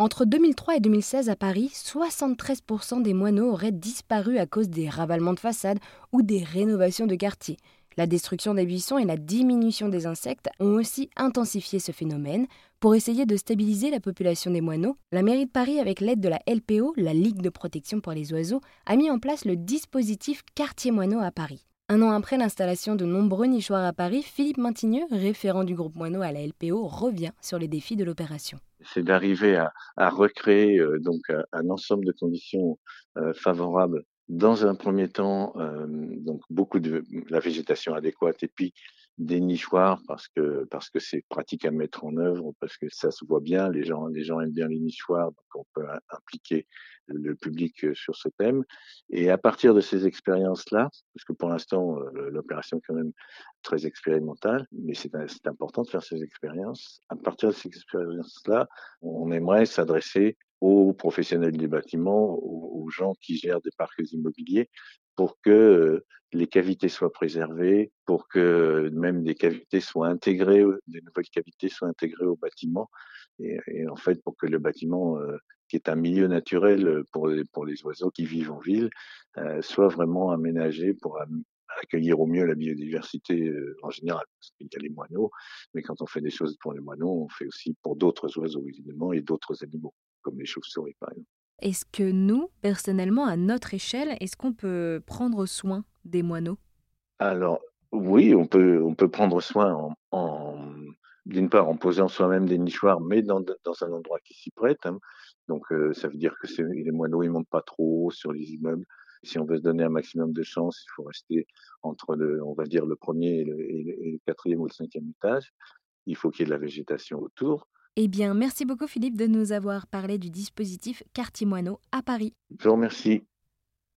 Entre 2003 et 2016 à Paris, 73% des moineaux auraient disparu à cause des ravalements de façades ou des rénovations de quartiers. La destruction des buissons et la diminution des insectes ont aussi intensifié ce phénomène. Pour essayer de stabiliser la population des moineaux, la mairie de Paris, avec l'aide de la LPO, la Ligue de protection pour les oiseaux, a mis en place le dispositif Quartier Moineau à Paris. Un an après l'installation de nombreux nichoirs à Paris, Philippe Mantigneux, référent du groupe Moineau à la LPO, revient sur les défis de l'opération. C'est d'arriver à, recréer euh, donc un ensemble de conditions euh, favorables dans un premier temps, euh, donc beaucoup de la végétation adéquate et puis des nichoirs parce que parce que c'est pratique à mettre en œuvre parce que ça se voit bien les gens les gens aiment bien les nichoirs donc on peut impliquer le public sur ce thème. Et à partir de ces expériences là parce que pour l'instant l'opération est quand même très expérimentale mais c'est c'est important de faire ces expériences à partir de ces expériences là on aimerait s'adresser aux professionnels des bâtiments, aux, gens qui gèrent des parcs immobiliers, pour que les cavités soient préservées, pour que même des cavités soient intégrées, des nouvelles cavités soient intégrées au bâtiment, et, en fait pour que le bâtiment, euh, qui est un milieu naturel pour, pour les oiseaux qui vivent en ville, euh, soit vraiment aménagé pour accueillir au mieux la biodiversité en général, parce y a les moineaux, mais quand on fait des choses pour les moineaux, on fait aussi pour d'autres oiseaux évidemment et d'autres animaux comme les chauves-souris par exemple. Est-ce que nous, personnellement, à notre échelle, est-ce qu'on peut prendre soin des moineaux? Alors oui, on peut, on peut prendre soin en, d'une part en posant soi-même des nichoirs, mais dans, dans un endroit qui s'y prête. Hein. Donc euh, ça veut dire que les moineaux ils montent pas trop haut sur les immeubles. Si on veut se donner un maximum de chance, il faut rester entre le, on va dire le premier et le, et le quatrième ou le cinquième étage. Il faut qu'il y ait de la végétation autour. Eh bien, merci beaucoup Philippe de nous avoir parlé du dispositif Quartier Moineau à Paris. Je vous remercie.